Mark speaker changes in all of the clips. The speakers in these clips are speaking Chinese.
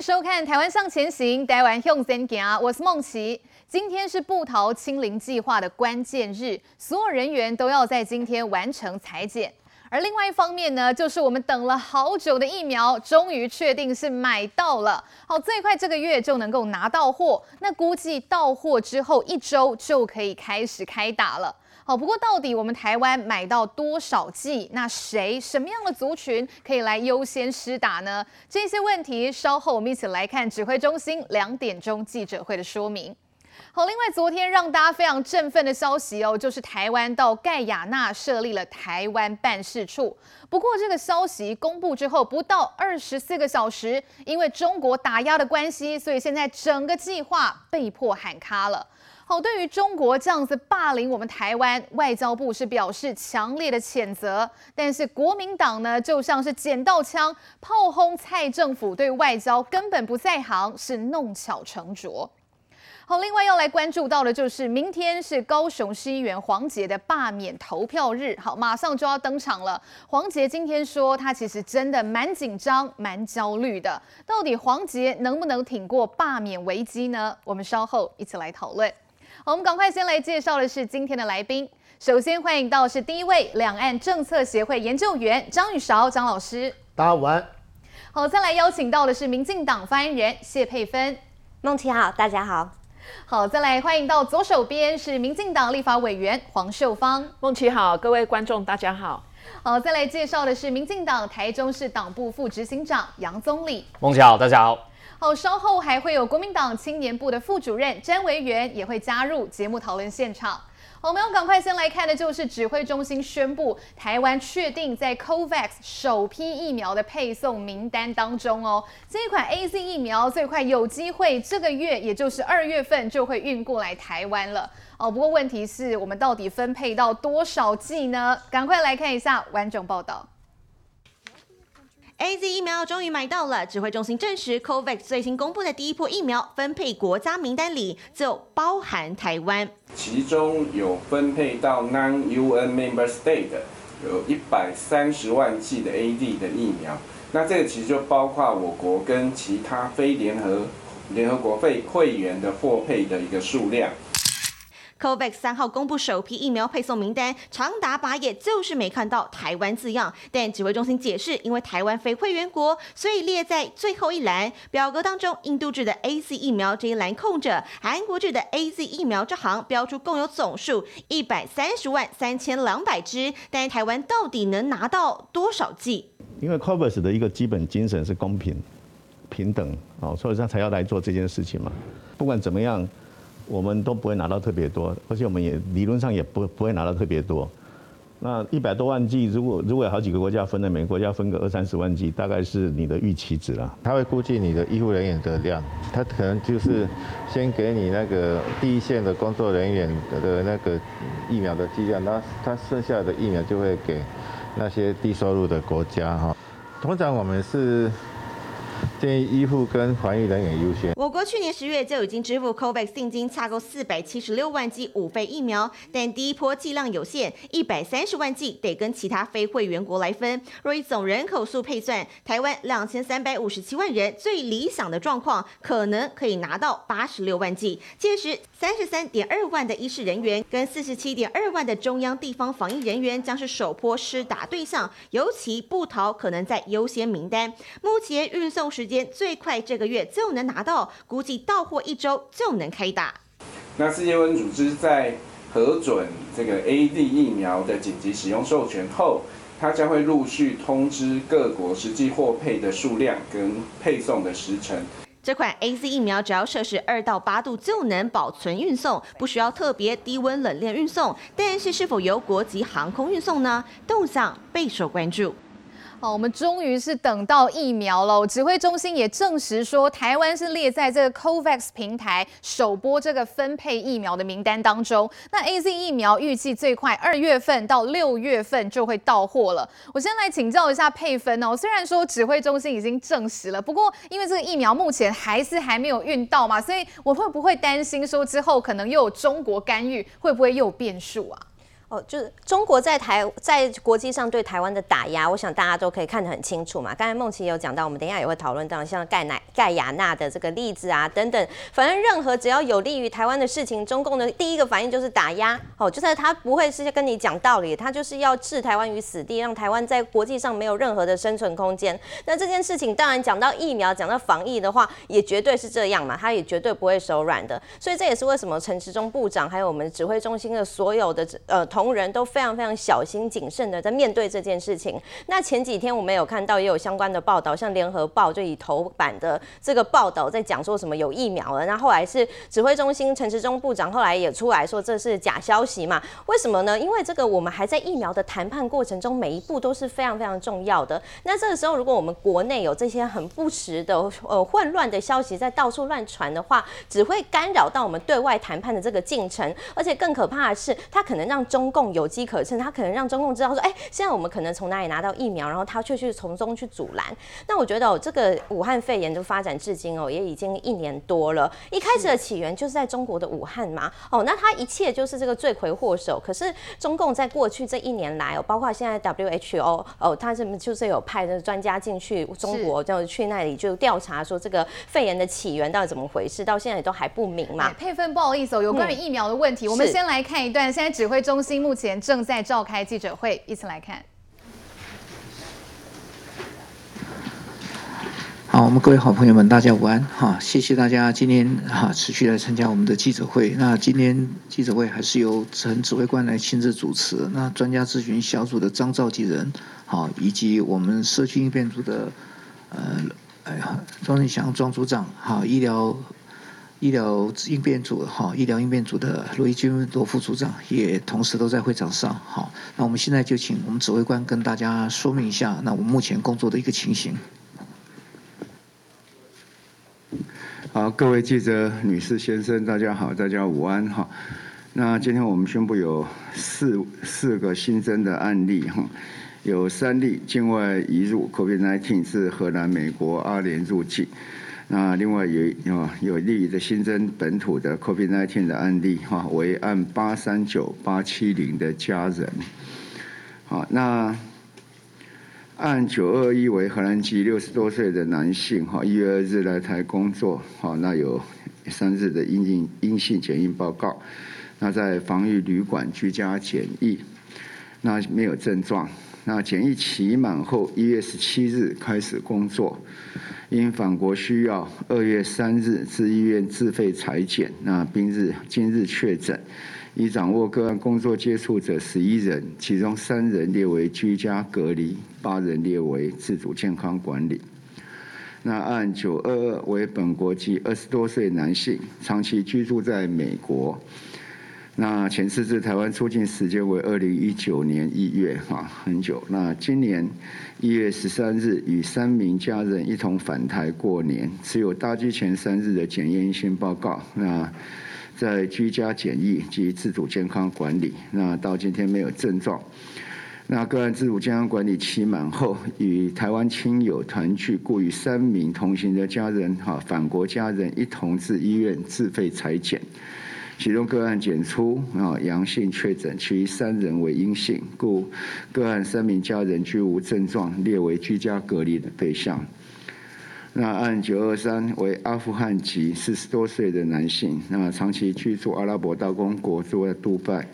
Speaker 1: 收看《台湾向前行》，台湾向前行，我是梦琪。今天是布桃清零计划的关键日，所有人员都要在今天完成裁剪。而另外一方面呢，就是我们等了好久的疫苗，终于确定是买到了。好，最快这个月就能够拿到货。那估计到货之后一周就可以开始开打了。好，不过到底我们台湾买到多少剂？那谁、什么样的族群可以来优先施打呢？这些问题稍后我们一起来看指挥中心两点钟记者会的说明。好，另外昨天让大家非常振奋的消息哦，就是台湾到盖亚纳设立了台湾办事处。不过这个消息公布之后不到二十四个小时，因为中国打压的关系，所以现在整个计划被迫喊卡了。好，对于中国这样子霸凌我们台湾，外交部是表示强烈的谴责，但是国民党呢，就像是捡到枪炮轰蔡政府，对外交根本不在行，是弄巧成拙。好，另外要来关注到的就是明天是高雄市议员黄杰的罢免投票日，好，马上就要登场了。黄杰今天说他其实真的蛮紧张、蛮焦虑的，到底黄杰能不能挺过罢免危机呢？我们稍后一起来讨论。好，我们赶快先来介绍的是今天的来宾，首先欢迎到是第一位两岸政策协会研究员张宇韶张老师，
Speaker 2: 大家晚安。
Speaker 1: 好，再来邀请到的是民进党发言人谢佩芬，
Speaker 3: 孟琪好，大家好。
Speaker 1: 好，再来欢迎到左手边是民进党立法委员黄秀芳。
Speaker 4: 孟琪好，各位观众大家好。
Speaker 1: 好，再来介绍的是民进党台中市党部副执行长杨宗理。
Speaker 5: 孟琪好，大家好。
Speaker 1: 好，稍后还会有国民党青年部的副主任詹维元也会加入节目讨论现场。我们要赶快先来看的就是指挥中心宣布，台湾确定在 COVAX 首批疫苗的配送名单当中哦。这款 AZ 疫苗最快有机会这个月，也就是二月份就会运过来台湾了哦。不过问题是我们到底分配到多少剂呢？赶快来看一下完整报道。
Speaker 3: AZ 疫苗终于买到了，指挥中心证实，COVAX 最新公布的第一波疫苗分配国家名单里就包含台湾，
Speaker 6: 其中有分配到 Non-UN Member State 的有一百三十万剂的 AZ 的疫苗，那这个其实就包括我国跟其他非联合联合国会会员的获配的一个数量。
Speaker 3: COVAX 三号公布首批疫苗配送名单，长达八页，就是没看到台湾字样。但指挥中心解释，因为台湾非会员国，所以列在最后一栏。表格当中，印度制的 AZ 疫苗这一栏空着，韩国制的 AZ 疫苗这行标出共有总数一百三十万三千两百支，但台湾到底能拿到多少剂？
Speaker 2: 因为 COVAX 的一个基本精神是公平、平等，哦，所以他才要来做这件事情嘛。不管怎么样。我们都不会拿到特别多，而且我们也理论上也不不会拿到特别多。那一百多万剂，如果如果有好几个国家分的，每个国家分个二三十万剂，大概是你的预期值了。
Speaker 7: 他会估计你的医护人员的量，他可能就是先给你那个第一线的工作人员的那个疫苗的剂量，那他剩下的疫苗就会给那些低收入的国家哈。通常我们是。建议医护跟防疫人员优先。
Speaker 3: 我国去年十月就已经支付 COVAX 定金，洽购四百七十六万剂五费疫苗，但第一波剂量有限，一百三十万剂得跟其他非会员国来分。若以总人口数配算，台湾两千三百五十七万人，最理想的状况可能可以拿到八十六万剂。届时，三十三点二万的医事人员跟四十七点二万的中央地方防疫人员将是首波施打对象，尤其布桃可能在优先名单。目前运送时间最快这个月就能拿到，估计到货一周就能开打。
Speaker 6: 那世界卫生组织在核准这个 A D 疫苗的紧急使用授权后，它将会陆续通知各国实际获配的数量跟配送的时程。
Speaker 3: 这款 AZ 疫苗只要摄氏二到八度就能保存运送，不需要特别低温冷链运送。但是是否由国际航空运送呢？动向备受关注。
Speaker 1: 好，我们终于是等到疫苗了。指挥中心也证实说，台湾是列在这个 COVAX 平台首波这个分配疫苗的名单当中。那 AZ 疫苗预计最快二月份到六月份就会到货了。我先来请教一下佩芬哦，虽然说指挥中心已经证实了，不过因为这个疫苗目前还是还没有运到嘛，所以我会不会担心说之后可能又有中国干预，会不会又有变数啊？
Speaker 5: 哦，就是中国在台在国际上对台湾的打压，我想大家都可以看得很清楚嘛。刚才梦琪有讲到，我们等一下也会讨论到像盖乃盖亚那的这个例子啊等等。反正任何只要有利于台湾的事情，中共的第一个反应就是打压。哦，就是他不会是跟你讲道理，他就是要置台湾于死地，让台湾在国际上没有任何的生存空间。那这件事情当然讲到疫苗，讲到防疫的话，也绝对是这样嘛，他也绝对不会手软的。所以这也是为什么陈时中部长还有我们指挥中心的所有的呃同。同仁都非常非常小心谨慎的在面对这件事情。那前几天我们有看到也有相关的报道，像联合报就以头版的这个报道在讲说什么有疫苗了。那后来是指挥中心陈时中部长后来也出来说这是假消息嘛？为什么呢？因为这个我们还在疫苗的谈判过程中，每一步都是非常非常重要的。那这个时候如果我们国内有这些很不实的呃混乱的消息在到处乱传的话，只会干扰到我们对外谈判的这个进程。而且更可怕的是，它可能让中共有机可乘，他可能让中共知道说，哎、欸，现在我们可能从哪里拿到疫苗，然后他却去从中去阻拦。那我觉得哦，这个武汉肺炎就发展至今哦，也已经一年多了。一开始的起源就是在中国的武汉嘛，哦，那他一切就是这个罪魁祸首。可是中共在过去这一年来哦，包括现在 WHO 哦，他是就是有派的专家进去中国，就去那里就调查说这个肺炎的起源到底怎么回事，到现在都还不明嘛。
Speaker 1: 佩芬，不好意思哦，有关于疫苗的问题，嗯、我们先来看一段。现在指挥中心目前正在召开记者会，一起来看。
Speaker 8: 好，我们各位好朋友们，大家午安哈！谢谢大家今天哈持续来参加我们的记者会。那今天记者会还是由陈指挥官来亲自主持。那专家咨询小组的张召集人，好，以及我们社区应变组的呃哎呀庄振祥庄组长，好，医疗。医疗应变组哈，医疗应变组的罗一军罗副组长也同时都在会场上。好，那我们现在就请我们指挥官跟大家说明一下，那我们目前工作的一个情形。
Speaker 9: 好，各位记者、女士、先生，大家好，大家午安哈。那今天我们宣布有四四个新增的案例哈，有三例境外移入 COVID-19 是荷兰、美国、阿联入境。那另外有有有例的新增本土的 COVID-19 的案例哈，为按八三九八七零的家人，好，那按九二一为荷兰籍六十多岁的男性哈，一月二日来台工作，好，那有三日的阴性阴性检疫报告，那在防疫旅馆居家检疫，那没有症状，那检疫期满后一月十七日开始工作。因返国需要，二月三日至医院自费采检，那今日今日确诊，已掌握个案工作接触者十一人，其中三人列为居家隔离，八人列为自主健康管理。那按九二二为本国籍二十多岁男性，长期居住在美国。那前次至台湾出境时间为二零一九年一月，哈，很久。那今年一月十三日与三名家人一同返台过年，持有搭机前三日的检验阴性报告。那在居家检疫及自主健康管理，那到今天没有症状。那个案自主健康管理期满后，与台湾亲友团聚，故与三名同行的家人，哈，返国家人一同至医院自费裁检。其中个案检出啊阳性确诊，其余三人为阴性，故个案三名家人均无症状，列为居家隔离的对象。那案九二三为阿富汗籍四十多岁的男性，那长期居住阿拉伯大公国，住在杜拜，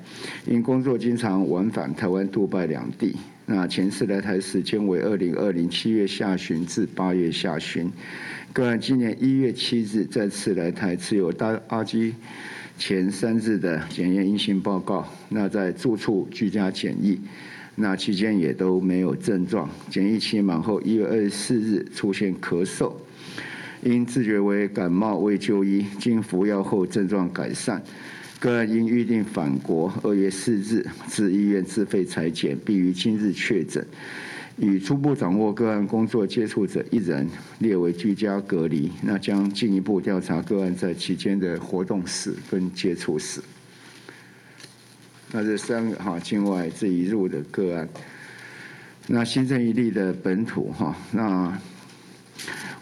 Speaker 9: 因工作经常往返台湾、杜拜两地。那前次来台时间为二零二零七月下旬至八月下旬。个案今年一月七日再次来台，持有大阿机。前三日的检验阴性报告，那在住处居家检疫，那期间也都没有症状。检疫期满后，一月二十四日出现咳嗽，因自觉为感冒未就医，经服药后症状改善。个案应预定返国，二月四日至医院自费采检，并于今日确诊。与初步掌握个案工作接触者一人列为居家隔离，那将进一步调查个案在期间的活动史跟接触史。那这三个哈境外这一入的个案，那新增一例的本土哈，那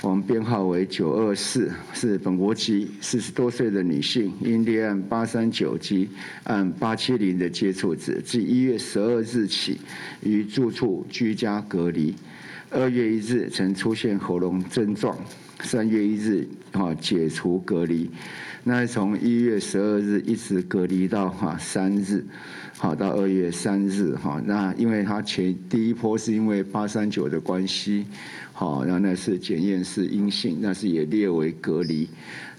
Speaker 9: 我们编号为九二四，是本国籍，四十多岁的女性，因立案八三九及案八七零的接触者，自一月十二日起于住处居家隔离。二月一日曾出现喉咙症状，三月一日啊解除隔离。那从一月十二日一直隔离到哈三日，好到二月三日哈。那因为他前第一波是因为八三九的关系。好，然后那是检验是阴性，那是也列为隔离。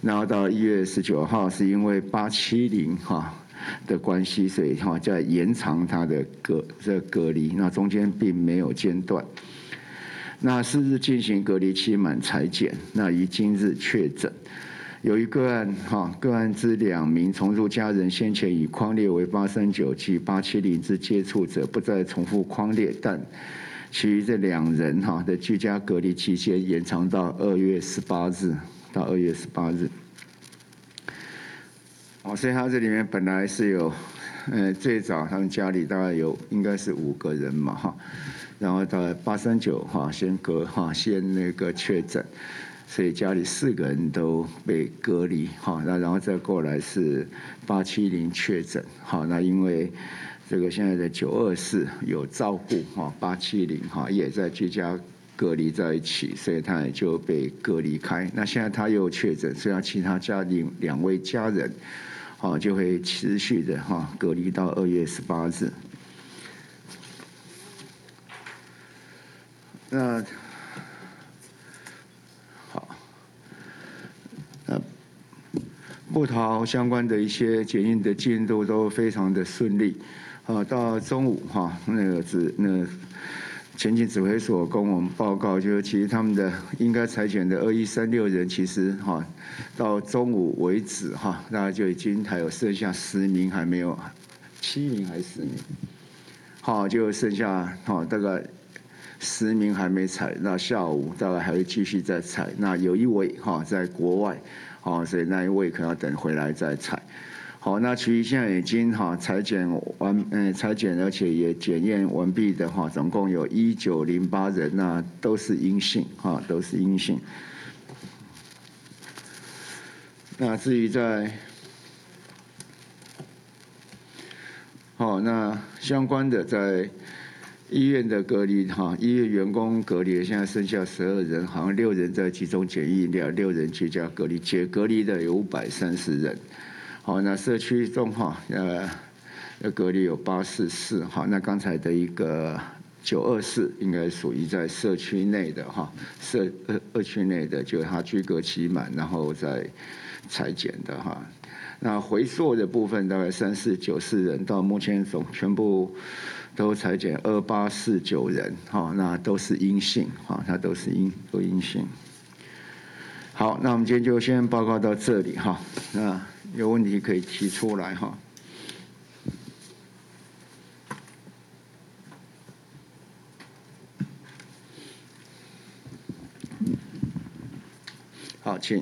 Speaker 9: 然后到一月十九号，是因为八七零哈的关系，所以哈在延长他的隔这隔离。那中间并没有间断。那四日进行隔离期满采检，那于今日确诊。有一个案哈，个案之两名重入家人先前已框列为八三九及八七零之接触者，不再重复框列，但。其余这两人哈的居家隔离期间延长到二月十八日，到二月十八日。哦，所以他这里面本来是有，呃，最早他们家里大概有应该是五个人嘛哈，然后到八三九哈先隔哈先那个确诊，所以家里四个人都被隔离哈，那然后再过来是八七零确诊，哈，那因为。这个现在的九二四有照顾哈，八七零哈也在居家隔离在一起，所以他也就被隔离开。那现在他又确诊，所以其他家里两位家人，好就会持续的哈隔离到二月十八日。那好，那部桃相关的一些检验的进度都非常的顺利。啊，到中午哈，那个指那前进指挥所跟我们报告，就是其实他们的应该采选的二一三六人，其实哈到中午为止哈，大概就已经还有剩下十名还没有，七名还是十名？好，就剩下哈大概十名还没采，那下午大概还会继续再采。那有一位哈在国外，好，所以那一位可能要等回来再采。好，那其余现在已经哈裁剪完，嗯，采检而且也检验完毕的话，总共有一九零八人，那都是阴性，哈，都是阴性。那至于在，好，那相关的在医院的隔离，哈，医院员工隔离现在剩下十二人，好像六人在集中检疫，两六人居家隔离，解隔离的有五百三十人。好，那社区中哈，呃，隔离有八四四，好，那刚才的一个九二四应该属于在社区内的哈，社二二区内的，就是他居隔期满，然后再裁剪的哈。那回溯的部分大概三四九四人，到目前总全部都采检二八四九人，哈，那都是阴性，哈，那都是阴都阴性。好，那我们今天就先报告到这里哈，那。有问题可以提出来哈。好，请。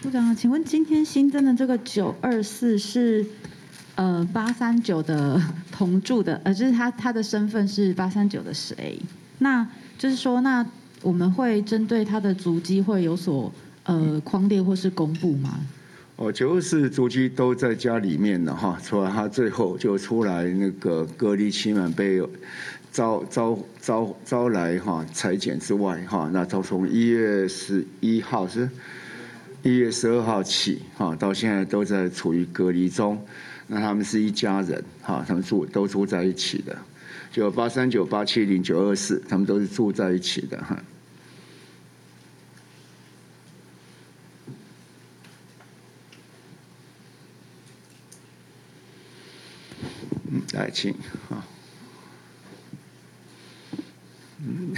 Speaker 10: 部长，请问今天新增的这个九二四是呃八三九的同住的，呃，就是他他的身份是八三九的谁？那就是说，那我们会针对他的足迹会有所。呃，框列或是公布吗？
Speaker 9: 哦，就是足迹都在家里面了哈，除了他最后就出来那个隔离期满被招招招招来哈裁剪之外哈，那都从一月十一号是一月十二号起哈，到现在都在处于隔离中。那他们是一家人哈，他们住都住在一起的，九八三九八七零九二四，他们都是住在一起的哈。来，请啊，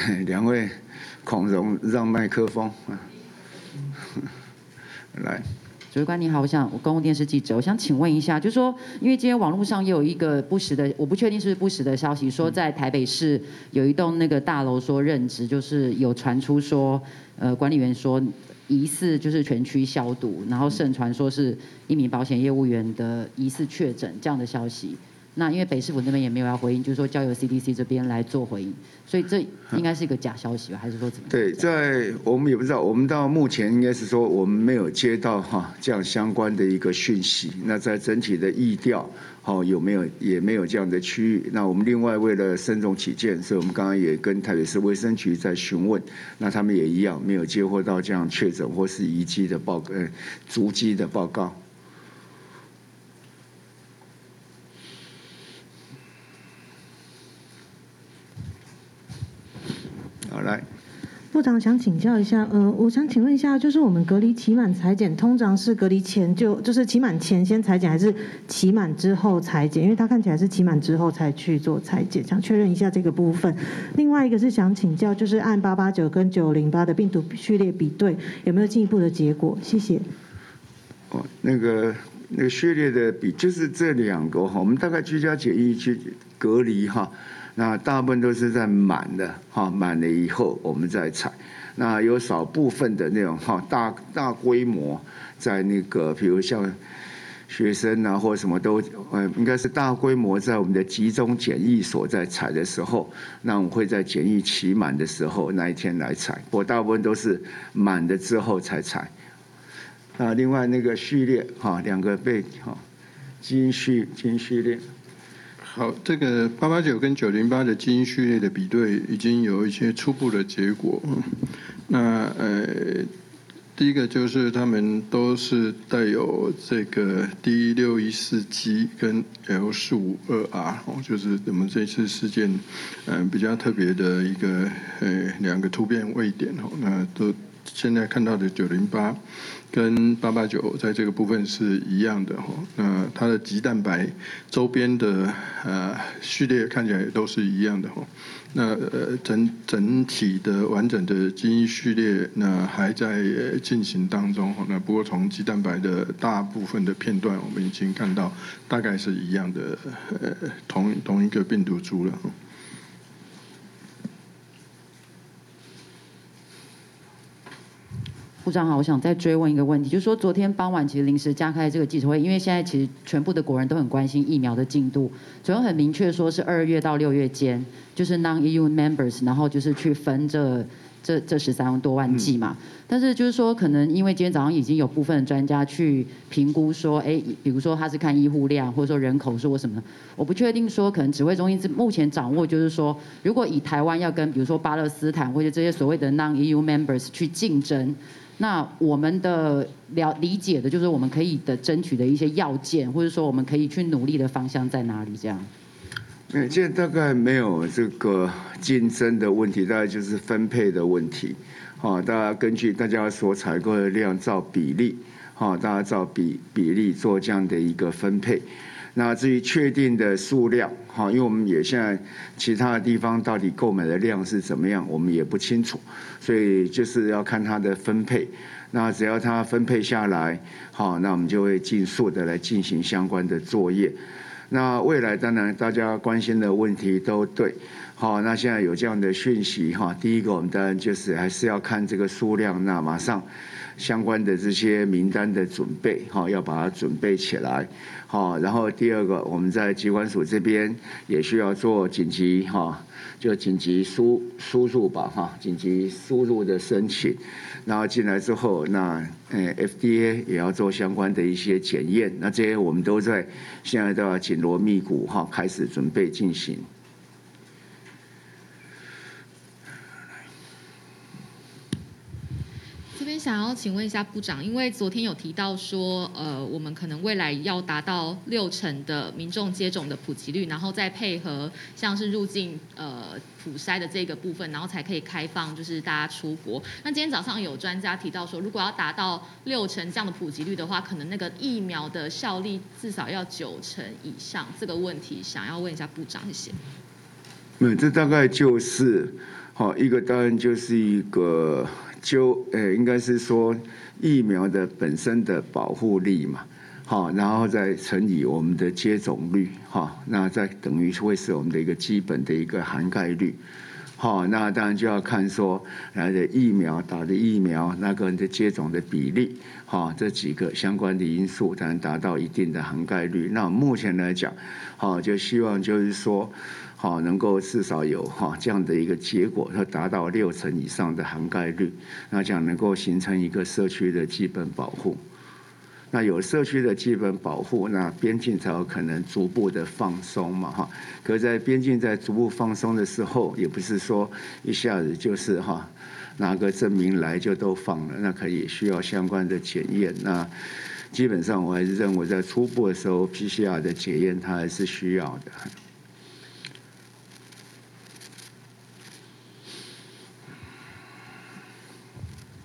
Speaker 9: 两位孔融让麦克风啊，来，
Speaker 11: 主持官你好，我想公共电视记者，我想请问一下，就是说，因为今天网络上也有一个不实的，我不确定是不是不实的消息，说在台北市有一栋那个大楼说任职，就是有传出说，呃，管理员说疑似就是全区消毒，然后盛传说是一名保险业务员的疑似确诊这样的消息。那因为北市府那边也没有要回应，就是说交由 CDC 这边来做回应，所以这应该是一个假消息吧？还是说怎么？
Speaker 9: 对，在我们也不知道，我们到目前应该是说我们没有接到哈这样相关的一个讯息。那在整体的疫调，好有没有也没有这样的区域？那我们另外为了慎重起见，所以我们刚刚也跟台北市卫生局在询问，那他们也一样没有接获到这样确诊或是遗迹的报呃足迹的报告。好，来，
Speaker 12: 部长想请教一下，呃，我想请问一下，就是我们隔离期满裁剪，通常是隔离前就就是期满前先裁剪，还是期满之后裁剪？因为他看起来是期满之后才去做裁剪，想确认一下这个部分。另外一个是想请教，就是按八八九跟九零八的病毒序列比对，有没有进一步的结果？谢谢。
Speaker 9: 哦，那个那个序列的比，就是这两个哈，我们大概居家检疫去隔离哈。那大部分都是在满的哈，满了以后我们再采。那有少部分的那种哈，大大规模在那个，比如像学生啊或什么都，呃，应该是大规模在我们的集中检疫所在采的时候，那我们会在检疫期满的时候那一天来采。我大部分都是满的之后才采。那另外那个序列哈，两个被哈基因序基因序列。
Speaker 13: 好，这个八八九跟九零八的基因序列的比对已经有一些初步的结果。那呃，第一个就是他们都是带有这个 D 六一四 G 跟 L 四五二 R，哦，就是我们这次事件嗯比较特别的一个呃两个突变位点哦，那都现在看到的九零八。跟八八九在这个部分是一样的哈，那它的棘蛋白周边的呃序列看起来也都是一样的哈，那呃整整体的完整的基因序列那还在进行当中哈，那不过从棘蛋白的大部分的片段我们已经看到大概是一样的呃同同一个病毒株了。
Speaker 11: 部长好，我想再追问一个问题，就是说昨天傍晚其实临时加开这个记者会，因为现在其实全部的国人都很关心疫苗的进度，昨天很明确说是二月到六月间，就是 non-EU members，然后就是去分这这这十三多万剂嘛。但是就是说，可能因为今天早上已经有部分专家去评估说，哎，比如说他是看医护量，或者说人口数或什么，我不确定说，可能指挥中心目前掌握就是说，如果以台湾要跟比如说巴勒斯坦或者这些所谓的 non-EU members 去竞争。那我们的了理解的，就是我们可以的争取的一些要件，或者说我们可以去努力的方向在哪里？这样。
Speaker 9: 嗯，现在大概没有这个竞争的问题，大概就是分配的问题。好，大家根据大家所采购的量，照比例，好，大家照比比例做这样的一个分配。那至于确定的数量，哈，因为我们也现在其他的地方到底购买的量是怎么样，我们也不清楚，所以就是要看它的分配。那只要它分配下来，好，那我们就会尽速的来进行相关的作业。那未来当然大家关心的问题都对，好，那现在有这样的讯息，哈，第一个我们当然就是还是要看这个数量，那马上相关的这些名单的准备，哈，要把它准备起来。好，然后第二个，我们在疾管署这边也需要做紧急哈，就紧急输输入吧哈，紧急输入的申请，然后进来之后，那呃 FDA 也要做相关的一些检验，那这些我们都在现在都要紧锣密鼓哈，开始准备进行。
Speaker 14: 这边想要请问一下部长，因为昨天有提到说，呃，我们可能未来要达到六成的民众接种的普及率，然后再配合像是入境呃普筛的这个部分，然后才可以开放，就是大家出国。那今天早上有专家提到说，如果要达到六成这样的普及率的话，可能那个疫苗的效力至少要九成以上。这个问题想要问一下部长，谢谢。
Speaker 9: 嗯，这大概就是好一个，当然就是一个。就诶，应该是说疫苗的本身的保护力嘛，好，然后再乘以我们的接种率，哈，那再等于会是我们的一个基本的一个涵盖率，好，那当然就要看说来的疫苗打的疫苗那个人的接种的比例，好，这几个相关的因素才能达到一定的涵盖率。那目前来讲，好，就希望就是说，好，能够至少有哈这样的一个结果，它达到六成以上的涵盖率，那这样能够形成一个社区的基本保护。那有社区的基本保护，那边境才有可能逐步的放松嘛，哈。可是在边境在逐步放松的时候，也不是说一下子就是哈拿个证明来就都放了，那可以需要相关的检验。那基本上我还是认为在初步的时候，PCR 的检验它还是需要的。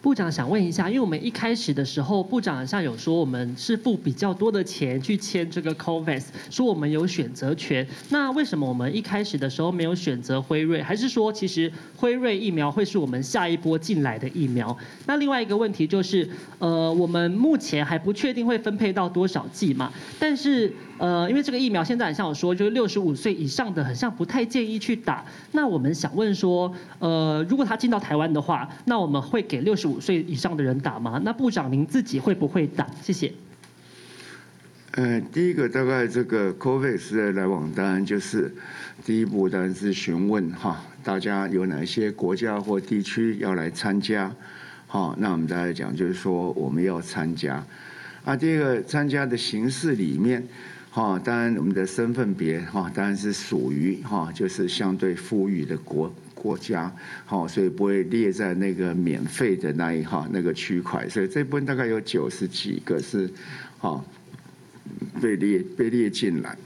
Speaker 15: 部长想问一下，因为我们一开始的时候，部长好像有说我们是付比较多的钱去签这个 COVAX，说我们有选择权。那为什么我们一开始的时候没有选择辉瑞？还是说其实辉瑞疫苗会是我们下一波进来的疫苗？那另外一个问题就是，呃，我们目前还不确定会分配到多少剂嘛？但是呃，因为这个疫苗现在好像有说，就是六十五岁以上的，好像不太建议去打。那我们想问说，呃，如果他进到台湾的话，那我们会给六十五岁以上的人打吗？那部长您自己会不会打？谢谢。
Speaker 9: 呃，第一个大概这个 COVAX 的来往当然就是第一步当然是询问哈，大家有哪些国家或地区要来参加，好，那我们大家讲就是说我们要参加。啊，第二个参加的形式里面。哈，当然我们的身份别哈，当然是属于哈，就是相对富裕的国国家，好，所以不会列在那个免费的那一哈那个区块，所以这部分大概有九十几个是哈被列被列进来。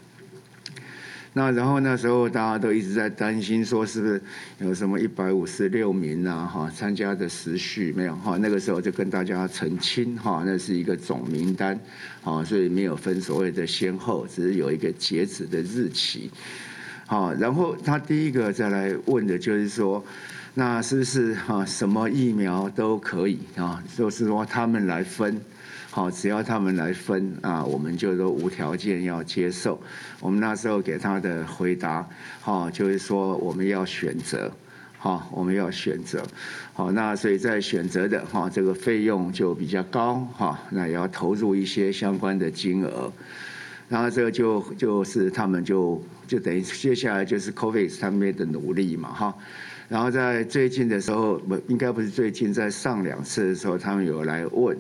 Speaker 9: 那然后那时候大家都一直在担心，说是不是有什么一百五十六名啊哈参加的时序没有哈？那个时候就跟大家澄清哈，那是一个总名单，啊，所以没有分所谓的先后，只是有一个截止的日期。好，然后他第一个再来问的就是说，那是不是哈什么疫苗都可以啊？就是说他们来分。好，只要他们来分啊，我们就都无条件要接受。我们那时候给他的回答，好，就是说我们要选择，好，我们要选择。好，那所以在选择的哈，这个费用就比较高哈，那也要投入一些相关的金额。然后这个就就是他们就就等于接下来就是 Covid 上面的努力嘛哈。然后在最近的时候，不应该不是最近，在上两次的时候，他们有来问。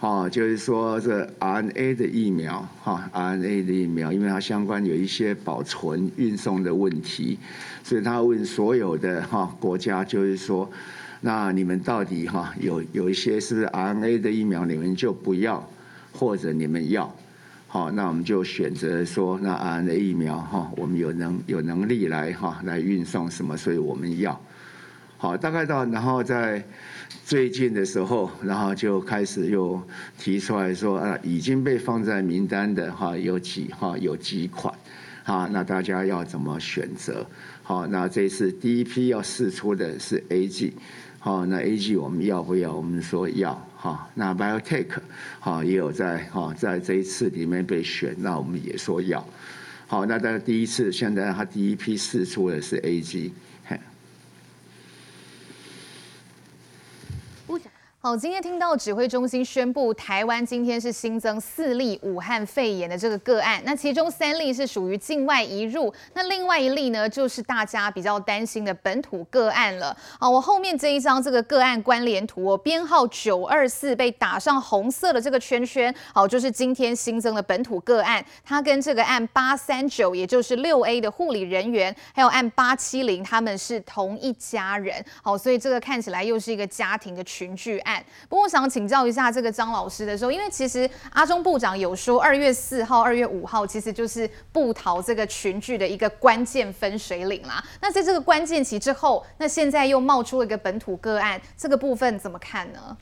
Speaker 9: 哦，就是说这 RNA 的疫苗，哈，RNA 的疫苗，因为它相关有一些保存、运送的问题，所以他问所有的哈国家，就是说，那你们到底哈有有一些是不是 RNA 的疫苗，你们就不要，或者你们要，好，那我们就选择说，那 RNA 疫苗哈，我们有能有能力来哈来运送什么，所以我们要，好，大概到然后在。最近的时候，然后就开始又提出来说啊，已经被放在名单的哈有几哈有几款，啊，那大家要怎么选择？好，那这次第一批要试出的是 A G，好，那 A G 我们要不要？我们说要，哈，那 BioTech 好也有在哈在这一次里面被选，那我们也说要，好，那在第一次现在他第一批试出的是 AG。
Speaker 1: 好，今天听到指挥中心宣布，台湾今天是新增四例武汉肺炎的这个个案，那其中三例是属于境外移入，那另外一例呢，就是大家比较担心的本土个案了。好，我后面这一张这个个案关联图，我编号九二四被打上红色的这个圈圈，好，就是今天新增的本土个案，它跟这个案八三九，也就是六 A 的护理人员，还有案八七零，他们是同一家人。好，所以这个看起来又是一个家庭的群聚案。不过想请教一下这个张老师的时候，因为其实阿中部长有说，二月四号、二月五号其实就是部桃这个群聚的一个关键分水岭啦。那在这个关键期之后，那现在又冒出了一个本土个案，这个部分怎么看呢？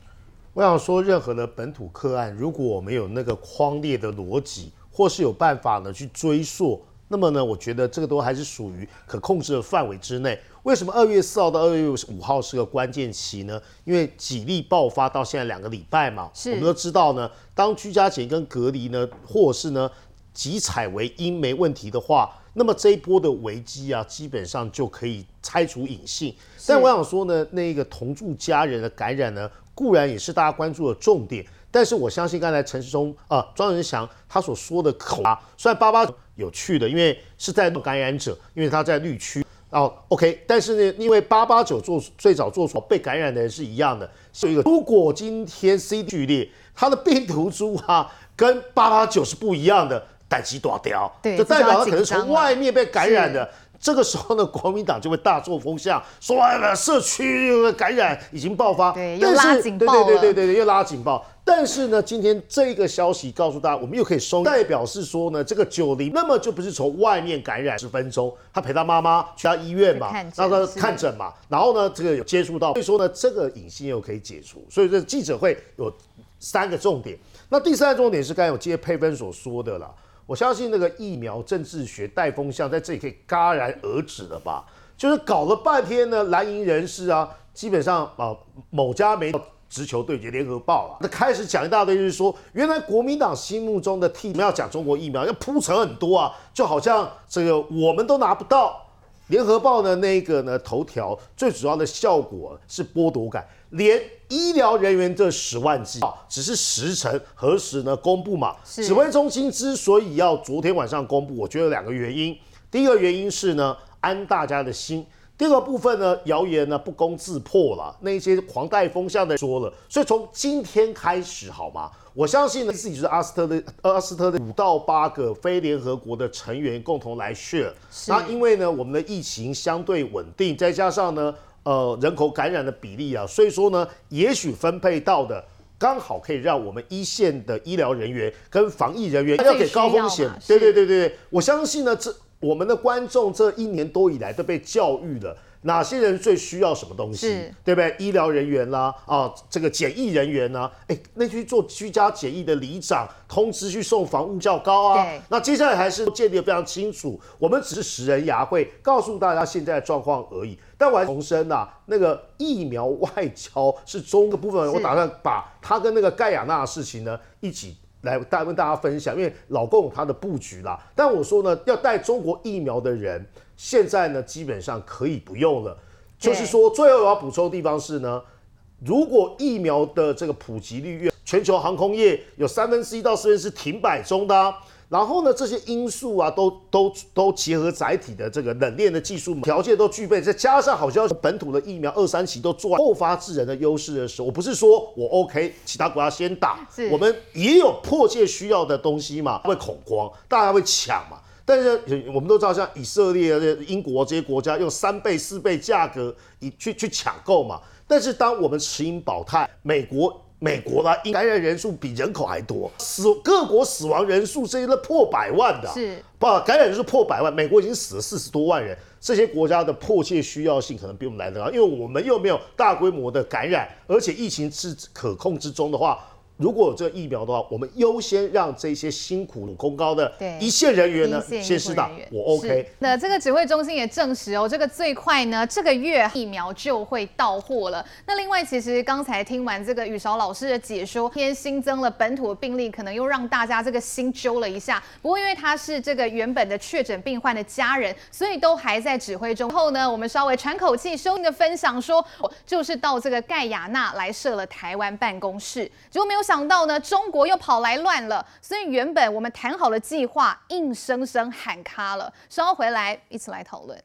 Speaker 16: 我想说，任何的本土个案，如果我们有那个框列的逻辑，或是有办法呢去追溯，那么呢，我觉得这个都还是属于可控制的范围之内。为什么二月四号到二月五号是个关键期呢？因为几例爆发到现在两个礼拜嘛，我们都知道呢，当居家检疫跟隔离呢，或是呢，集采为阴没问题的话，那么这一波的危机啊，基本上就可以拆除隐性。但我想说呢，那个同住家人的感染呢，固然也是大家关注的重点。但是我相信刚才陈世忠啊，庄仁祥他所说的口啊，虽然八八有趣的，因为是在感染者，因为他在绿区哦，OK。但是呢，因为八八九做最早做出被感染的人是一样的，是一个。如果今天 C 序列它的病毒株啊，跟八八九是不一样的，胆机断掉，
Speaker 1: 对，
Speaker 16: 就代表他可能从外面被感染的。这个时候呢，国民党就会大做风向，说了社区感染已经爆发，
Speaker 1: 对，又拉警报了，
Speaker 16: 对对对对对，又拉警报。但是呢，今天这个消息告诉大家，我们又可以收，代表是说呢，这个九零那么就不是从外面感染十分钟，他陪他妈妈去到医院嘛，让他看诊嘛，然后呢，这个有接触到，所以说呢，这个隐性又可以解除。所以这记者会有三个重点，那第三个重点是刚才有接佩芬所说的了。我相信那个疫苗政治学带风向在这里可以戛然而止了吧？就是搞了半天呢，蓝营人士啊，基本上啊，某家媒直球对决联合报啊，那开始讲一大堆，就是说原来国民党心目中的替，我们要讲中国疫苗要铺陈很多啊，就好像这个我们都拿不到。联合报的那个呢头条最主要的效果是剥夺感，连医疗人员这十万剂啊，只是时辰何时呢公布嘛？指挥中心之所以要昨天晚上公布，我觉得有两个原因。第一个原因是呢安大家的心，第二个部分呢谣言呢不攻自破了，那些狂带风向的说了，所以从今天开始好吗？我相信呢，自己就是阿斯特的阿斯特的五到八个非联合国的成员共同来 share。那因为呢，我们的疫情相对稳定，再加上呢，呃，人口感染的比例啊，所以说呢，也许分配到的刚好可以让我们一线的医疗人员跟防疫人员要给高风险。对对对对，我相信呢，这我们的观众这一年多以来都被教育了。哪些人最需要什么东西，对不对？医疗人员啦，啊，这个检疫人员呢？哎，那去做居家检疫的里长通知去送防物较高啊。那接下来还是建立的非常清楚，我们只是拾人牙慧，告诉大家现在的状况而已。但我还重申呐，那个疫苗外交是中个部分，我打算把他跟那个盖亚纳的事情呢一起来带跟大家分享，因为老共有他的布局啦。但我说呢，要带中国疫苗的人。现在呢，基本上可以不用了。就是说，最后我要补充的地方是呢，如果疫苗的这个普及率越，全球航空业有三分之一到四分之一停摆中的啊。然后呢，这些因素啊，都都都结合载体的这个冷链的技术条件都具备，再加上好像本土的疫苗二三期都做后发制人的优势的时候，我不是说我 OK，其他国家先打，我们也有迫切需要的东西嘛，会恐慌，大家会抢嘛。但是我们都知道，像以色列、英国这些国家用三倍、四倍价格以去去抢购嘛。但是当我们持盈保泰，美国美国啦，感染人数比人口还多，死各国死亡人数这些都破百万的，是不？感染人数破百万，美国已经死了四十多万人，这些国家的迫切需要性可能比我们来得高，因为我们又没有大规模的感染，而且疫情是可控之中的话。如果有这个疫苗的话，我们优先让这些辛苦功高的一线人员呢先施打，我 OK。
Speaker 1: 那这个指挥中心也证实哦，这个最快呢这个月疫苗就会到货了。那另外，其实刚才听完这个宇韶老师的解说，今天新增了本土的病例，可能又让大家这个心揪了一下。不过因为他是这个原本的确诊病患的家人，所以都还在指挥中。后呢，我们稍微喘口气，收音的分享说，就是到这个盖亚纳来设了台湾办公室，结果没有想。想到呢，中国又跑来乱了，所以原本我们谈好的计划，硬生生喊卡了。稍后回来一起来讨论。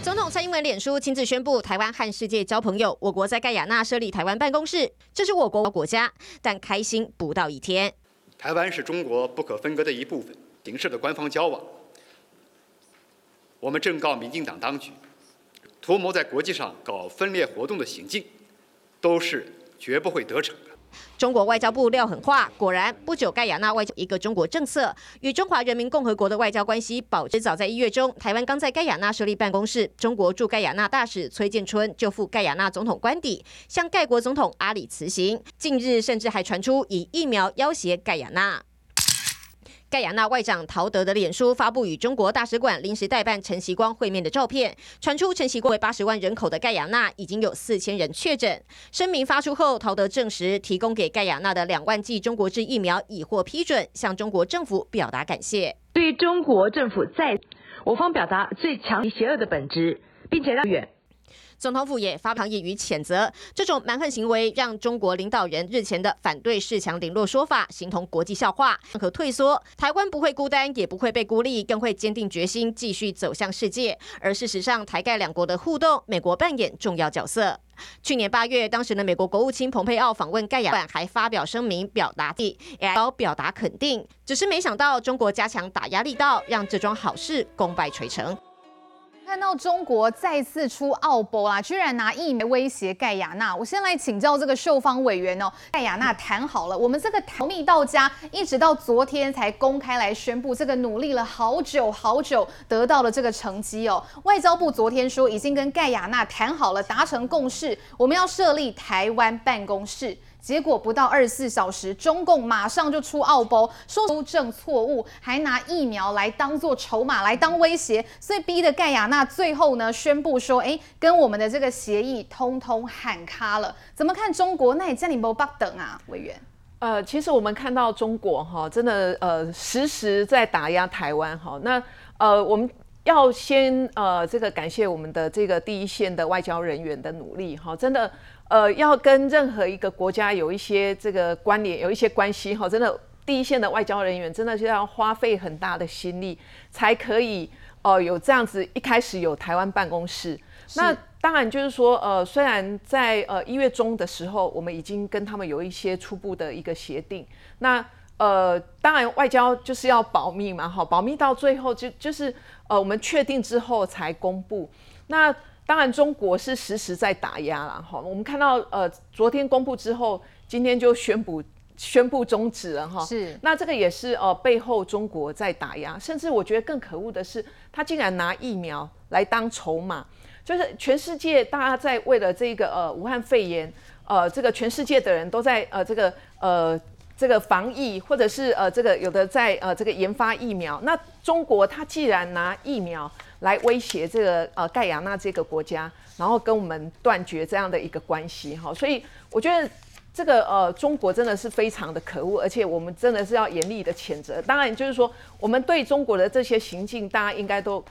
Speaker 17: 总统蔡英文脸书亲自宣布，台湾和世界交朋友，我国在盖亚纳设立台湾办公室，这是我国国家，但开心不到一天。
Speaker 18: 台湾是中国不可分割的一部分，形式的官方交往，我们正告民进党当局。图谋在国际上搞分裂活动的行径，都是绝不会得逞的。
Speaker 17: 中国外交部撂狠话，果然不久，盖亚纳外交一个中国政策与中华人民共和国的外交关系保持。早在一月中，台湾刚在盖亚纳设立办公室，中国驻盖亚纳大使崔建春就赴盖亚纳总统官邸，向盖国总统阿里辞行。近日甚至还传出以疫苗要挟盖亚纳。盖亚那外长陶德的脸书发布与中国大使馆临时代办陈锡光会面的照片，传出陈锡光为八十万人口的盖亚那已经有四千人确诊。声明发出后，陶德证实提供给盖亚那的两万剂中国制疫苗已获批准，向中国政府表达感谢。
Speaker 19: 对中国政府在我方表达最强邪恶的本质，并且让远。
Speaker 17: 总统府也发抗议与谴责这种蛮横行为，让中国领导人日前的反对恃强凌弱说法形同国际笑话。任何退缩，台湾不会孤单，也不会被孤立，更会坚定决心继续走向世界。而事实上，台盖两国的互动，美国扮演重要角色。去年八月，当时的美国国务卿蓬佩奥访问盖亚那，还发表声明表达地，也要表达肯定。只是没想到，中国加强打压力道，让这桩好事功败垂成。
Speaker 1: 看到中国再次出奥步啦，居然拿疫苗威胁盖亚那。我先来请教这个秀芳委员哦，盖亚那谈好了，我们这个逃密到家，一直到昨天才公开来宣布，这个努力了好久好久得到了这个成绩哦。外交部昨天说已经跟盖亚那谈好了，达成共识，我们要设立台湾办公室。结果不到二十四小时，中共马上就出奥包，说纠正错误，还拿疫苗来当做筹码来当威胁，所以逼得盖亚那最后呢宣布说，哎，跟我们的这个协议通通喊卡了。怎么看中国？那也叫你不巴等啊，委员。
Speaker 4: 呃，其实我们看到中国哈，真的呃时时在打压台湾哈。那呃我们要先呃这个感谢我们的这个第一线的外交人员的努力哈，真的。呃，要跟任何一个国家有一些这个关联，有一些关系哈，真的第一线的外交人员真的是要花费很大的心力，才可以呃有这样子一开始有台湾办公室。那当然就是说，呃，虽然在呃一月中的时候，我们已经跟他们有一些初步的一个协定，那呃，当然外交就是要保密嘛，哈，保密到最后就就是呃我们确定之后才公布。那当然，中国是实时在打压了哈。我们看到，呃，昨天公布之后，今天就宣布宣布终止了哈。是。那这个也是呃背后中国在打压，甚至我觉得更可恶的是，他竟然拿疫苗来当筹码，就是全世界大家在为了这个呃武汉肺炎，呃这个全世界的人都在呃这个呃这个防疫，或者是呃这个有的在呃这个研发疫苗。那中国他既然拿疫苗。来威胁这个呃盖亚那这个国家，然后跟我们断绝这样的一个关系哈，所以我觉得这个呃中国真的是非常的可恶，而且我们真的是要严厉的谴责。当然就是说，我们对中国的这些行径，大家应该都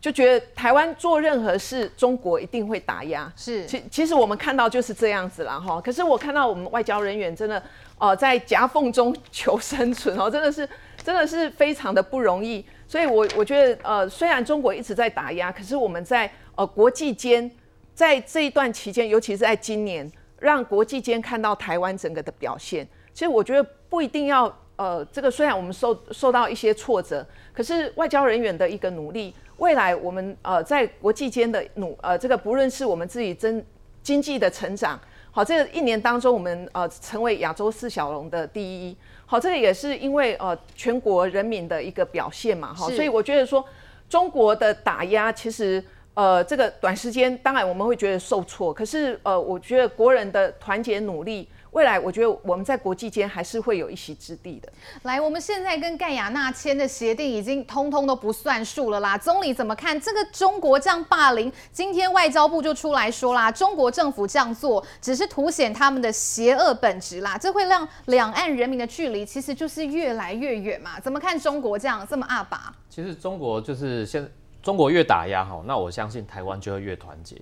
Speaker 4: 就觉得台湾做任何事，中国一定会打压。是，其其实我们看到就是这样子了哈。可是我看到我们外交人员真的呃在夹缝中求生存哦，真的是真的是非常的不容易。所以我，我觉得，呃，虽然中国一直在打压，可是我们在呃国际间，在这一段期间，尤其是在今年，让国际间看到台湾整个的表现。其实我觉得不一定要，呃，这个虽然我们受受到一些挫折，可是外交人员的一个努力，未来我们呃在国际间的努，呃，这个不论是我们自己真经济的成长，好，这一年当中我们呃成为亚洲四小龙的第一。好，这个也是因为呃全国人民的一个表现嘛，哈，所以我觉得说中国的打压其实呃这个短时间当然我们会觉得受挫，可是呃我觉得国人的团结努力。未来我觉得我们在国际间还是会有一席之地的。
Speaker 1: 来，我们现在跟盖亚那签的协定已经通通都不算数了啦。总理怎么看这个中国这样霸凌？今天外交部就出来说啦，中国政府这样做只是凸显他们的邪恶本质啦，这会让两岸人民的距离其实就是越来越远嘛。怎么看中国这样这么阿爸？
Speaker 20: 其实中国就是现中国越打压哈，那我相信台湾就会越团结。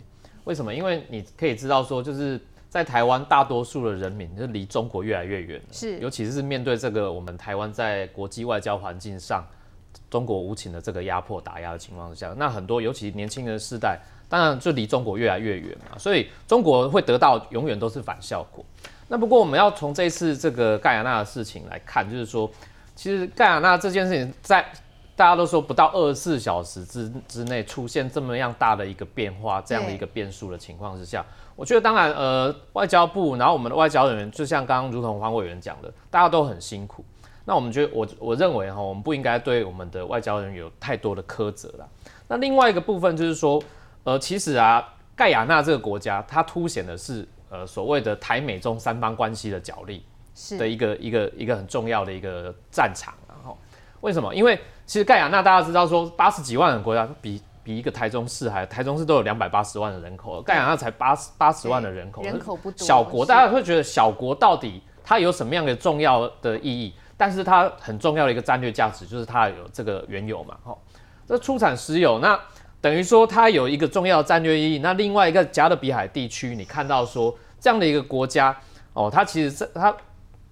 Speaker 20: 为什么？因为你可以知道说就是。在台湾，大多数的人民就离中国越来越远了。是，尤其是面对这个我们台湾在国际外交环境上，中国无情的这个压迫打压的情况之下，那很多尤其年轻人世代，当然就离中国越来越远嘛。所以中国会得到永远都是反效果。那不过我们要从这次这个盖亚纳的事情来看，就是说，其实盖亚纳这件事情在大家都说不到二十四小时之之内出现这么样大的一个变化，这样的一个变数的情况之下。我觉得当然，呃，外交部，然后我们的外交人员，就像刚刚如同黄委员讲的，大家都很辛苦。那我们觉得，我我认为哈，我们不应该对我们的外交人员有太多的苛责了。那另外一个部分就是说，呃，其实啊，盖亚那这个国家，它凸显的是呃所谓的台美中三方关系的角力的一个一个一个很重要的一个战场。然后，为什么？因为其实盖亚那大家知道说八十几万的国家，比比一个台中市还，台中市都有两百八十万的人口，盖亚那才八十八十万的人口，
Speaker 1: 人口不多，
Speaker 20: 小国，大家会觉得小国到底它有什么样的重要的意义？但是它很重要的一个战略价值就是它有这个原油嘛，哈，这出产石油，那等于说它有一个重要的战略意义。那另外一个加勒比海地区，你看到说这样的一个国家，哦，它其实是它，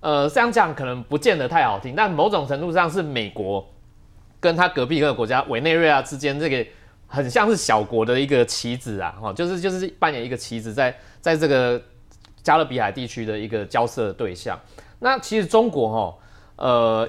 Speaker 20: 呃，这样讲可能不见得太好听，但某种程度上是美国跟他隔壁一个国家委内瑞拉之间这个很像是小国的一个棋子啊，哈，就是就是扮演一个棋子在在这个加勒比海地区的一个交涉的对象。那其实中国哈。呃，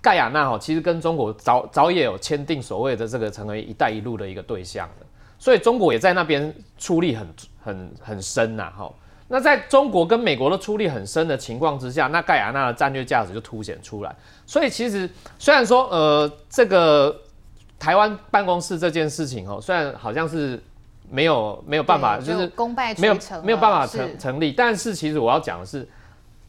Speaker 20: 盖亚那哈，其实跟中国早早也有签订所谓的这个成为“一带一路”的一个对象，所以中国也在那边出力很很很深呐哈。那在中国跟美国的出力很深的情况之下，那盖亚纳的战略价值就凸显出来。所以其实虽然说呃这个台湾办公室这件事情哦，虽然好像是没有 没有办法，就是
Speaker 1: 功败
Speaker 20: 没有没有办法成成立，但是其实我要讲的是。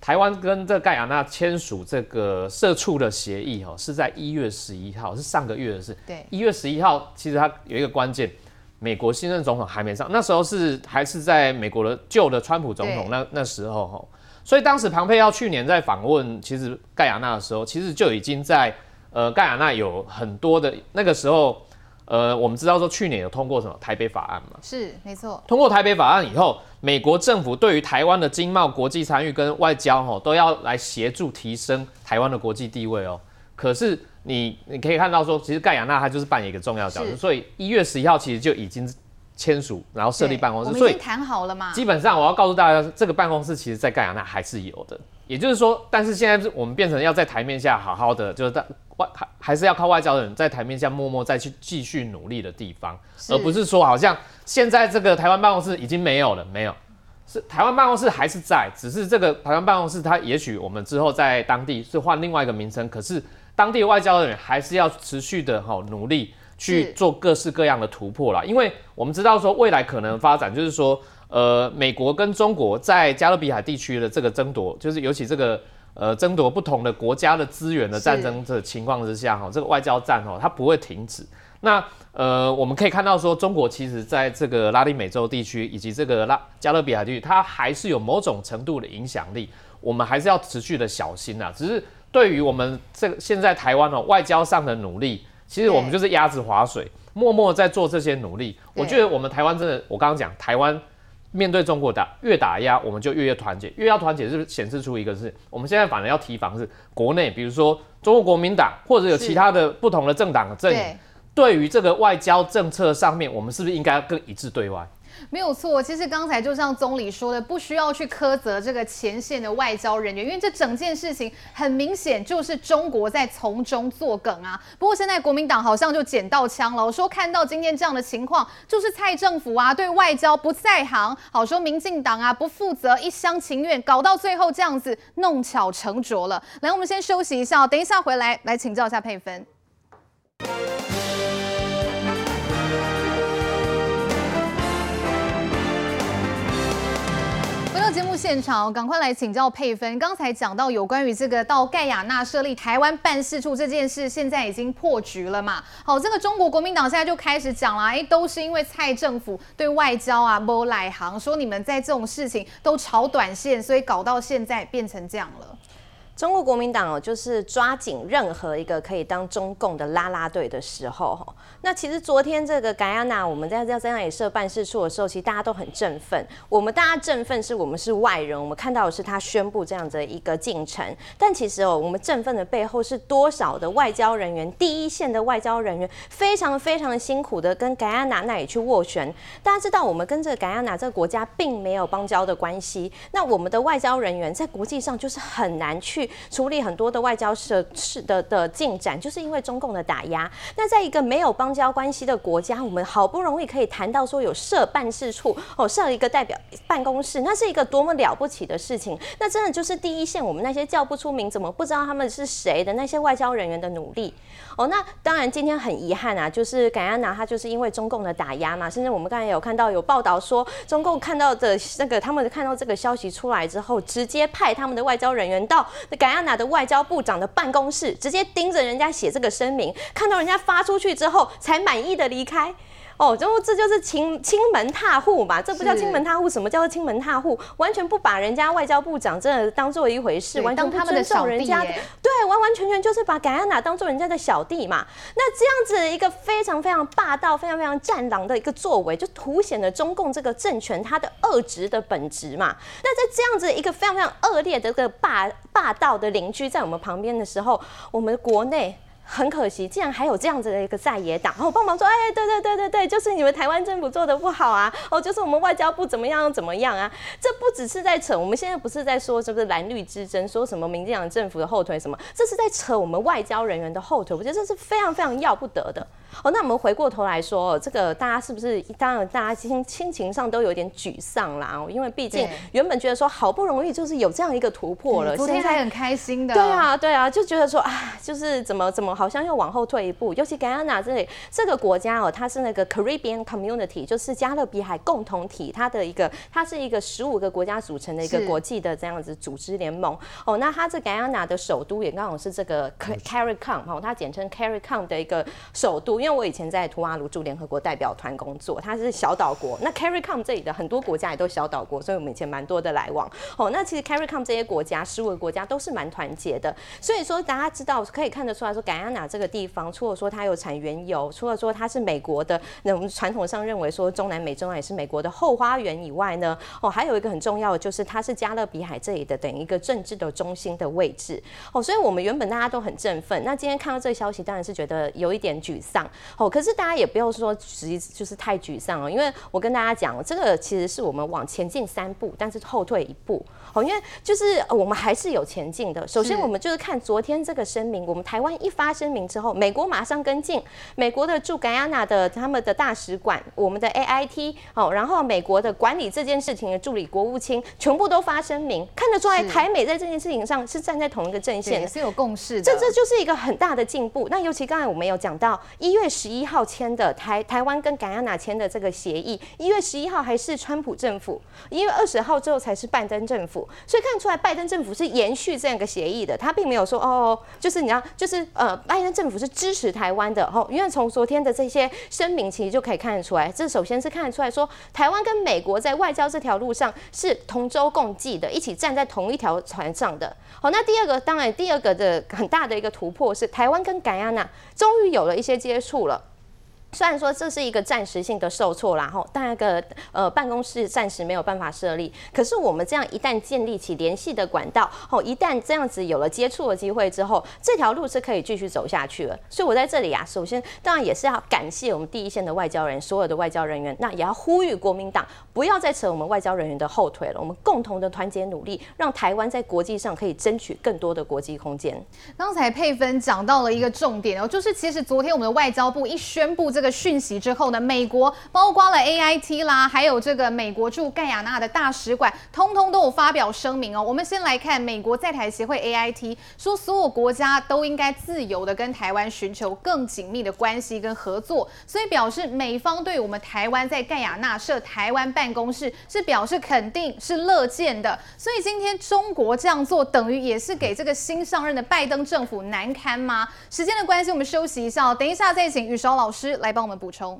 Speaker 20: 台湾跟这盖亚纳签署这个社畜的协议，哦，是在一月十一号，是上个月的事。
Speaker 1: 对，
Speaker 20: 一月十一号，其实它有一个关键，美国新任总统还没上，那时候是还是在美国的旧的川普总统那那时候，哈，所以当时庞佩奥去年在访问其实盖亚纳的时候，其实就已经在呃盖亚纳有很多的那个时候。呃，我们知道说去年有通过什么台北法案嘛？
Speaker 1: 是，没错。
Speaker 20: 通过台北法案以后，美国政府对于台湾的经贸、国际参与跟外交，吼，都要来协助提升台湾的国际地位哦。可是你你可以看到说，其实盖亚那它就是扮演一个重要角色，所以一月十一号其实就已经签署，然后设立办公室，所以
Speaker 1: 谈好了嘛。
Speaker 20: 基本上我要告诉大家，这个办公室其实在盖亚那还是有的。也就是说，但是现在是我们变成要在台面下好好的，就是在外还还是要靠外交的人在台面下默默再去继续努力的地方，而不是说好像现在这个台湾办公室已经没有了，没有，是台湾办公室还是在，只是这个台湾办公室它也许我们之后在当地是换另外一个名称，可是当地外交人员还是要持续的哈努力去做各式各样的突破啦，因为我们知道说未来可能发展就是说。呃，美国跟中国在加勒比海地区的这个争夺，就是尤其这个呃争夺不同的国家的资源的战争的情况之下，哈，这个外交战哦，它不会停止。那呃，我们可以看到说，中国其实在这个拉丁美洲地区以及这个拉加勒比海地区，它还是有某种程度的影响力。我们还是要持续的小心呐。只是对于我们这个现在台湾哦外交上的努力，其实我们就是鸭子划水，默默在做这些努力。我觉得我们台湾真的，我刚刚讲台湾。面对中国打越打压，我们就越越团结，越要团结，是不是显示出一个是我们现在反而要提防是国内，比如说中国国民党或者有其他的不同的政党的阵营，对于这个外交政策上面，我们是不是应该要更一致对外？
Speaker 1: 没有错，其实刚才就像总理说的，不需要去苛责这个前线的外交人员，因为这整件事情很明显就是中国在从中作梗啊。不过现在国民党好像就捡到枪了，说看到今天这样的情况，就是蔡政府啊对外交不在行，好说民进党啊不负责，一厢情愿，搞到最后这样子弄巧成拙了。来，我们先休息一下，等一下回来来请教一下佩芬。现场，赶快来请教佩芬。刚才讲到有关于这个到盖亚纳设立台湾办事处这件事，现在已经破局了嘛？好，这个中国国民党现在就开始讲了，哎，都是因为蔡政府对外交啊没来行，说你们在这种事情都炒短线，所以搞到现在变成这样了。
Speaker 5: 中国国民党哦，就是抓紧任何一个可以当中共的啦啦队的时候。那其实昨天这个盖亚那，我们在在那里设办事处的时候，其实大家都很振奋。我们大家振奋是我们是外人，我们看到的是他宣布这样的一个进程。但其实哦，我们振奋的背后是多少的外交人员，第一线的外交人员，非常非常辛苦的跟盖亚那那里去斡旋。大家知道，我们跟这个盖亚那这个国家并没有邦交的关系。那我们的外交人员在国际上就是很难去。处理很多的外交涉事的的进展，就是因为中共的打压。那在一个没有邦交关系的国家，我们好不容易可以谈到说有设办事处哦，设一个代表办公室，那是一个多么了不起的事情。那真的就是第一线，我们那些叫不出名、怎么不知道他们是谁的那些外交人员的努力哦。那当然，今天很遗憾啊，就是盖亚那他就是因为中共的打压嘛，甚至我们刚才有看到有报道说，中共看到的那个他们看到这个消息出来之后，直接派他们的外交人员到盖亚那的外交部长的办公室，直接盯着人家写这个声明，看到人家发出去之后，才满意的离开。哦，就这就是亲亲门踏户嘛，这不叫亲门踏户，什么叫做亲门踏户？完全不把人家外交部长真的当做一回事，完全不尊重人家的，对，完完全全就是把盖亚娜当做人家的小弟嘛。那这样子一个非常非常霸道、非常非常战狼的一个作为，就凸显了中共这个政权它的恶质的本质嘛。那在这样子一个非常非常恶劣的一个霸霸道的邻居在我们旁边的时候，我们国内。很可惜，竟然还有这样子的一个在野党，然后帮忙说，哎，对对对对对，就是你们台湾政府做的不好啊，哦，就是我们外交部怎么样怎么样啊，这不只是在扯，我们现在不是在说是不是蓝绿之争，说什么民进党政府的后腿什么，这是在扯我们外交人员的后腿，我觉得这是非常非常要不得的。哦，那我们回过头来说，这个大家是不是当然大家心心情上都有点沮丧啦？因为毕竟原本觉得说好不容易就是有这样一个突破了，
Speaker 1: 昨天还很开心的。
Speaker 5: 对啊，对啊，就觉得说啊，就是怎么怎么好像又往后退一步。尤其 Ghana 这里这个国家哦，它是那个 Caribbean Community，就是加勒比海共同体，它的一个它是一个十五个国家组成的一个国际的这样子组织联盟。哦，那它这 Ghana 的首都也刚好是这个 CARICOM 哦，它简称 CARICOM 的一个首都。因为我以前在图瓦卢驻联合国代表团工作，它是小岛国。那 CARICOM 这里的很多国家也都小岛国，所以我们以前蛮多的来往。哦，那其实 CARICOM 这些国家，十五个国家都是蛮团结的。所以说大家知道可以看得出来说，盖亚那这个地方，除了说它有产原油，除了说它是美国的，那我们传统上认为说中南美洲也是美国的后花园以外呢，哦，还有一个很重要的就是它是加勒比海这里的等于一个政治的中心的位置。哦，所以我们原本大家都很振奋，那今天看到这个消息，当然是觉得有一点沮丧。哦。可是大家也不要说，实际就是太沮丧哦，因为我跟大家讲，这个其实是我们往前进三步，但是后退一步。哦，因为就是我们还是有前进的。首先，我们就是看昨天这个声明，我们台湾一发声明之后，美国马上跟进，美国的驻盖亚纳的他们的大使馆，我们的 AIT，哦，然后美国的管理这件事情的助理国务卿，全部都发声明，看得出来台美在这件事情上是站在同一个阵线，
Speaker 1: 是有共识的。
Speaker 5: 这这就是一个很大的进步。那尤其刚才我们有讲到一月十一号签的台台湾跟盖亚那签的这个协议，一月十一号还是川普政府，一月二十号之后才是拜登政府。所以看出来，拜登政府是延续这样一个协议的，他并没有说哦，就是你要，就是呃，拜登政府是支持台湾的哦。因为从昨天的这些声明，其实就可以看得出来，这首先是看得出来说，台湾跟美国在外交这条路上是同舟共济的，一起站在同一条船上的。好，那第二个，当然第二个的很大的一个突破是，台湾跟盖亚那终于有了一些接触了。虽然说这是一个暂时性的受挫，然后那个呃办公室暂时没有办法设立，可是我们这样一旦建立起联系的管道，哦，一旦这样子有了接触的机会之后，这条路是可以继续走下去了。所以我在这里啊，首先当然也是要感谢我们第一线的外交人，所有的外交人员，那也要呼吁国民党不要再扯我们外交人员的后腿了，我们共同的团结努力，让台湾在国际上可以争取更多的国际空间。
Speaker 1: 刚才佩芬讲到了一个重点哦，就是其实昨天我们的外交部一宣布这个。的讯息之后呢，美国包括了 AIT 啦，还有这个美国驻盖亚纳的大使馆，通通都有发表声明哦。我们先来看美国在台协会 AIT 说，所有国家都应该自由的跟台湾寻求更紧密的关系跟合作，所以表示美方对我们台湾在盖亚纳设台湾办公室是表示肯定，是乐见的。所以今天中国这样做，等于也是给这个新上任的拜登政府难堪吗？时间的关系，我们休息一下，等一下再请宇韶老师来帮我们补充。